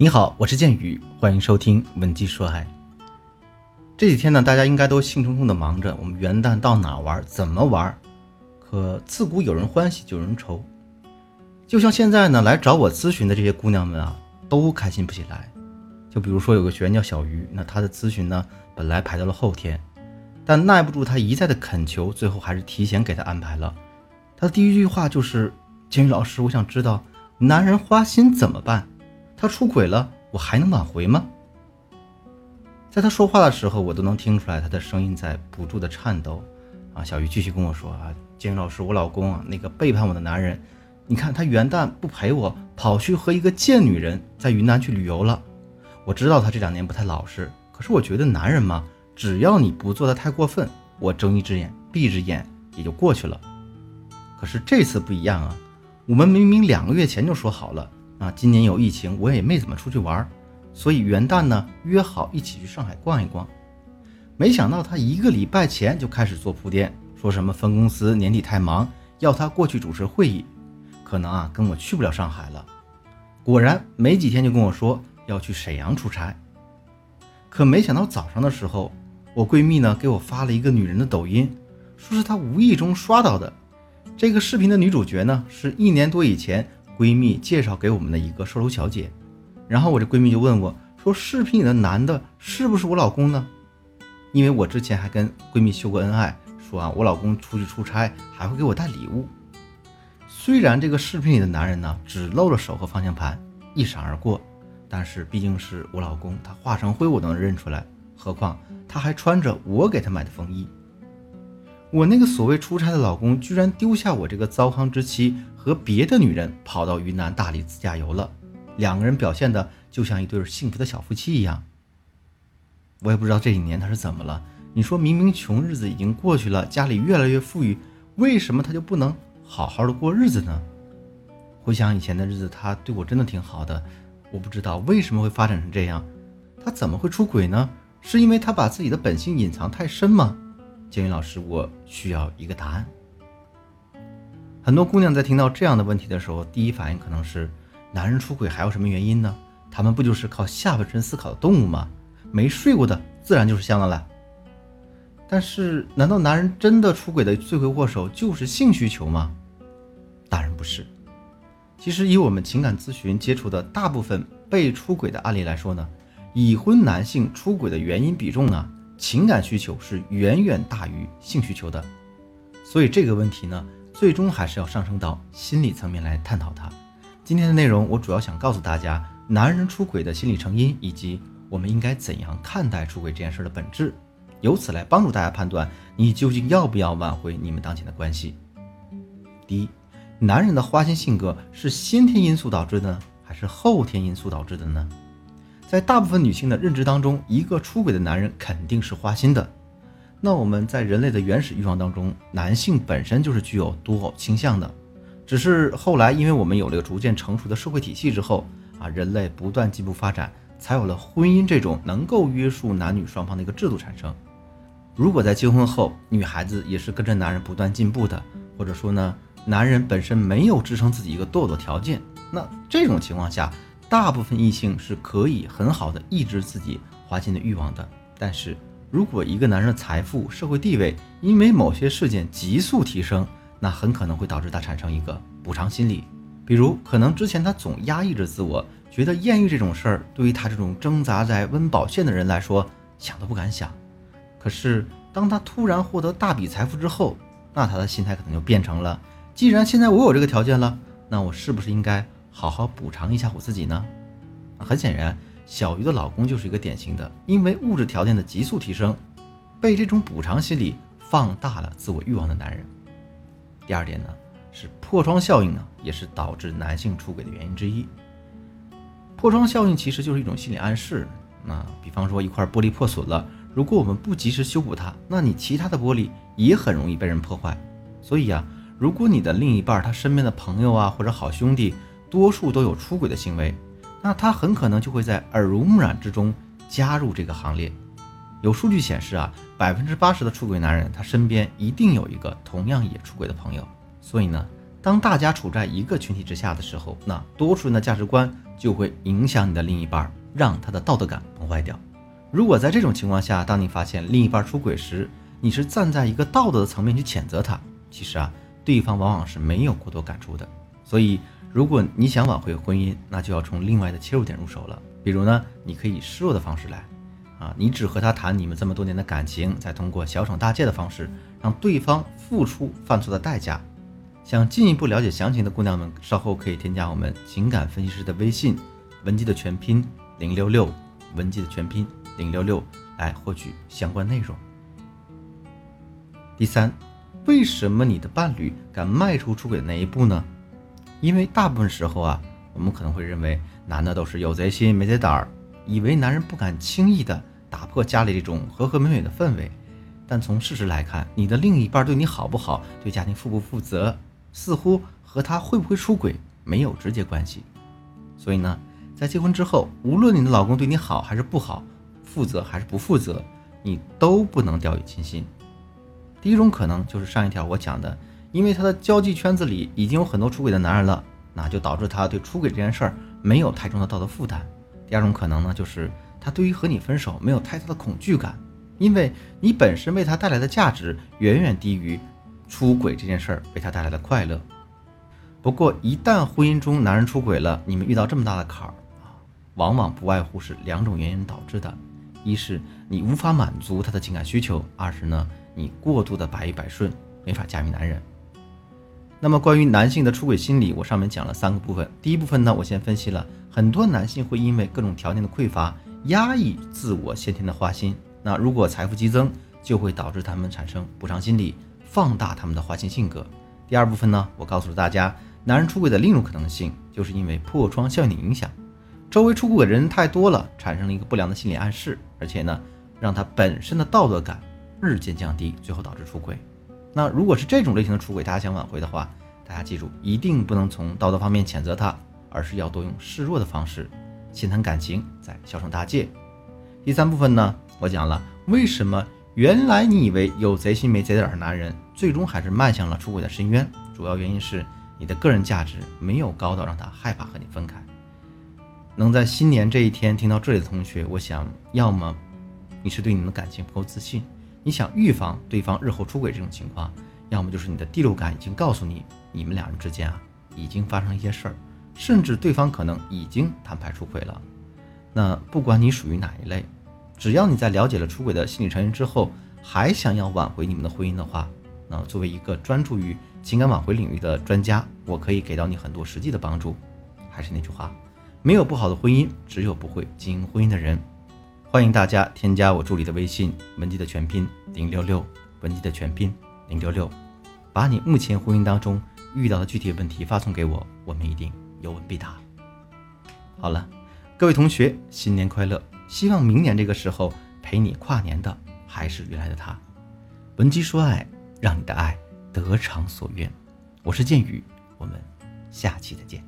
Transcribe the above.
你好，我是剑宇，欢迎收听《文姬说爱》。这几天呢，大家应该都兴冲冲的忙着，我们元旦到哪玩，怎么玩？可自古有人欢喜，就有人愁。就像现在呢，来找我咨询的这些姑娘们啊，都开心不起来。就比如说有个学员叫小鱼，那她的咨询呢，本来排到了后天，但耐不住她一再的恳求，最后还是提前给她安排了。她的第一句话就是：“剑宇老师，我想知道男人花心怎么办？”他出轨了，我还能挽回吗？在他说话的时候，我都能听出来他的声音在不住的颤抖。啊，小鱼继续跟我说啊，金老师，我老公啊，那个背叛我的男人，你看他元旦不陪我，跑去和一个贱女人在云南去旅游了。我知道他这两年不太老实，可是我觉得男人嘛，只要你不做的太过分，我睁一只眼闭一只眼也就过去了。可是这次不一样啊，我们明明两个月前就说好了。啊，今年有疫情，我也没怎么出去玩，所以元旦呢约好一起去上海逛一逛。没想到他一个礼拜前就开始做铺垫，说什么分公司年底太忙，要他过去主持会议，可能啊跟我去不了上海了。果然没几天就跟我说要去沈阳出差。可没想到早上的时候，我闺蜜呢给我发了一个女人的抖音，说是她无意中刷到的。这个视频的女主角呢是一年多以前。闺蜜介绍给我们的一个售楼小姐，然后我这闺蜜就问我，说视频里的男的是不是我老公呢？因为我之前还跟闺蜜秀过恩爱，说啊我老公出去出差还会给我带礼物。虽然这个视频里的男人呢只露了手和方向盘，一闪而过，但是毕竟是我老公，他化成灰我都能认出来，何况他还穿着我给他买的风衣。我那个所谓出差的老公，居然丢下我这个糟糠之妻和别的女人跑到云南大理自驾游了，两个人表现的就像一对幸福的小夫妻一样。我也不知道这几年他是怎么了。你说明明穷日子已经过去了，家里越来越富裕，为什么他就不能好好的过日子呢？回想以前的日子，他对我真的挺好的。我不知道为什么会发展成这样，他怎么会出轨呢？是因为他把自己的本性隐藏太深吗？建宇老师，我需要一个答案。很多姑娘在听到这样的问题的时候，第一反应可能是：男人出轨还有什么原因呢？他们不就是靠下半身思考的动物吗？没睡过的自然就是香的了。但是，难道男人真的出轨的罪魁祸首就是性需求吗？当然不是。其实，以我们情感咨询接触的大部分被出轨的案例来说呢，已婚男性出轨的原因比重呢？情感需求是远远大于性需求的，所以这个问题呢，最终还是要上升到心理层面来探讨它。今天的内容，我主要想告诉大家，男人出轨的心理成因，以及我们应该怎样看待出轨这件事的本质，由此来帮助大家判断你究竟要不要挽回你们当前的关系。第一，男人的花心性格是先天因素导致的，还是后天因素导致的呢？在大部分女性的认知当中，一个出轨的男人肯定是花心的。那我们在人类的原始欲望当中，男性本身就是具有多偶倾向的。只是后来，因为我们有了个逐渐成熟的社会体系之后啊，人类不断进步发展，才有了婚姻这种能够约束男女双方的一个制度产生。如果在结婚后，女孩子也是跟着男人不断进步的，或者说呢，男人本身没有支撑自己一个堕落条件，那这种情况下。大部分异性是可以很好的抑制自己花心的欲望的，但是如果一个男人的财富、社会地位因为某些事件急速提升，那很可能会导致他产生一个补偿心理，比如可能之前他总压抑着自我，觉得艳遇这种事儿对于他这种挣扎在温饱线的人来说想都不敢想，可是当他突然获得大笔财富之后，那他的心态可能就变成了，既然现在我有这个条件了，那我是不是应该？好好补偿一下我自己呢。很显然，小鱼的老公就是一个典型的，因为物质条件的急速提升，被这种补偿心理放大了自我欲望的男人。第二点呢，是破窗效应呢，也是导致男性出轨的原因之一。破窗效应其实就是一种心理暗示。那比方说一块玻璃破损了，如果我们不及时修补它，那你其他的玻璃也很容易被人破坏。所以呀，如果你的另一半他身边的朋友啊或者好兄弟，多数都有出轨的行为，那他很可能就会在耳濡目染之中加入这个行列。有数据显示啊，百分之八十的出轨男人他身边一定有一个同样也出轨的朋友。所以呢，当大家处在一个群体之下的时候，那多数人的价值观就会影响你的另一半，让他的道德感崩坏掉。如果在这种情况下，当你发现另一半出轨时，你是站在一个道德的层面去谴责他，其实啊，对方往往是没有过多感触的。所以，如果你想挽回婚姻，那就要从另外的切入点入手了。比如呢，你可以以示弱的方式来，啊，你只和他谈你们这么多年的感情，再通过小惩大戒的方式，让对方付出犯错的代价。想进一步了解详情的姑娘们，稍后可以添加我们情感分析师的微信，文姬的全拼零六六，文姬的全拼。零六六来获取相关内容。第三，为什么你的伴侣敢迈出出轨的那一步呢？因为大部分时候啊，我们可能会认为男的都是有贼心没贼胆儿，以为男人不敢轻易的打破家里这种和和美美的氛围。但从事实来看，你的另一半对你好不好，对家庭负不负责，似乎和他会不会出轨没有直接关系。所以呢，在结婚之后，无论你的老公对你好还是不好，负责还是不负责，你都不能掉以轻心。第一种可能就是上一条我讲的，因为他的交际圈子里已经有很多出轨的男人了，那就导致他对出轨这件事儿没有太重的道德负担。第二种可能呢，就是他对于和你分手没有太大的恐惧感，因为你本身为他带来的价值远远低于出轨这件事儿为他带来的快乐。不过一旦婚姻中男人出轨了，你们遇到这么大的坎儿啊，往往不外乎是两种原因导致的。一是你无法满足他的情感需求，二是呢你过度的百依百顺，没法驾驭男人。那么关于男性的出轨心理，我上面讲了三个部分。第一部分呢，我先分析了很多男性会因为各种条件的匮乏，压抑自我先天的花心。那如果财富激增，就会导致他们产生补偿心理，放大他们的花心性格。第二部分呢，我告诉了大家，男人出轨的另一种可能性，就是因为破窗效应的影响。周围出轨的人太多了，产生了一个不良的心理暗示，而且呢，让他本身的道德感日渐降低，最后导致出轨。那如果是这种类型的出轨，大家想挽回的话，大家记住，一定不能从道德方面谴责他，而是要多用示弱的方式，先谈感情，再小惩大戒。第三部分呢，我讲了为什么原来你以为有贼心没贼胆的男人，最终还是迈向了出轨的深渊，主要原因是你的个人价值没有高到让他害怕和你分开。能在新年这一天听到这里的同学，我想，要么你是对你们的感情不够自信，你想预防对方日后出轨这种情况；要么就是你的第六感已经告诉你，你们两人之间啊已经发生一些事儿，甚至对方可能已经摊牌出轨了。那不管你属于哪一类，只要你在了解了出轨的心理成因之后，还想要挽回你们的婚姻的话，那作为一个专注于情感挽回领域的专家，我可以给到你很多实际的帮助。还是那句话。没有不好的婚姻，只有不会经营婚姻的人。欢迎大家添加我助理的微信文姬的全拼零六六，文姬的全拼零六六，把你目前婚姻当中遇到的具体问题发送给我，我们一定有问必答。好了，各位同学，新年快乐！希望明年这个时候陪你跨年的还是原来的他。文姬说爱，让你的爱得偿所愿。我是剑宇，我们下期再见。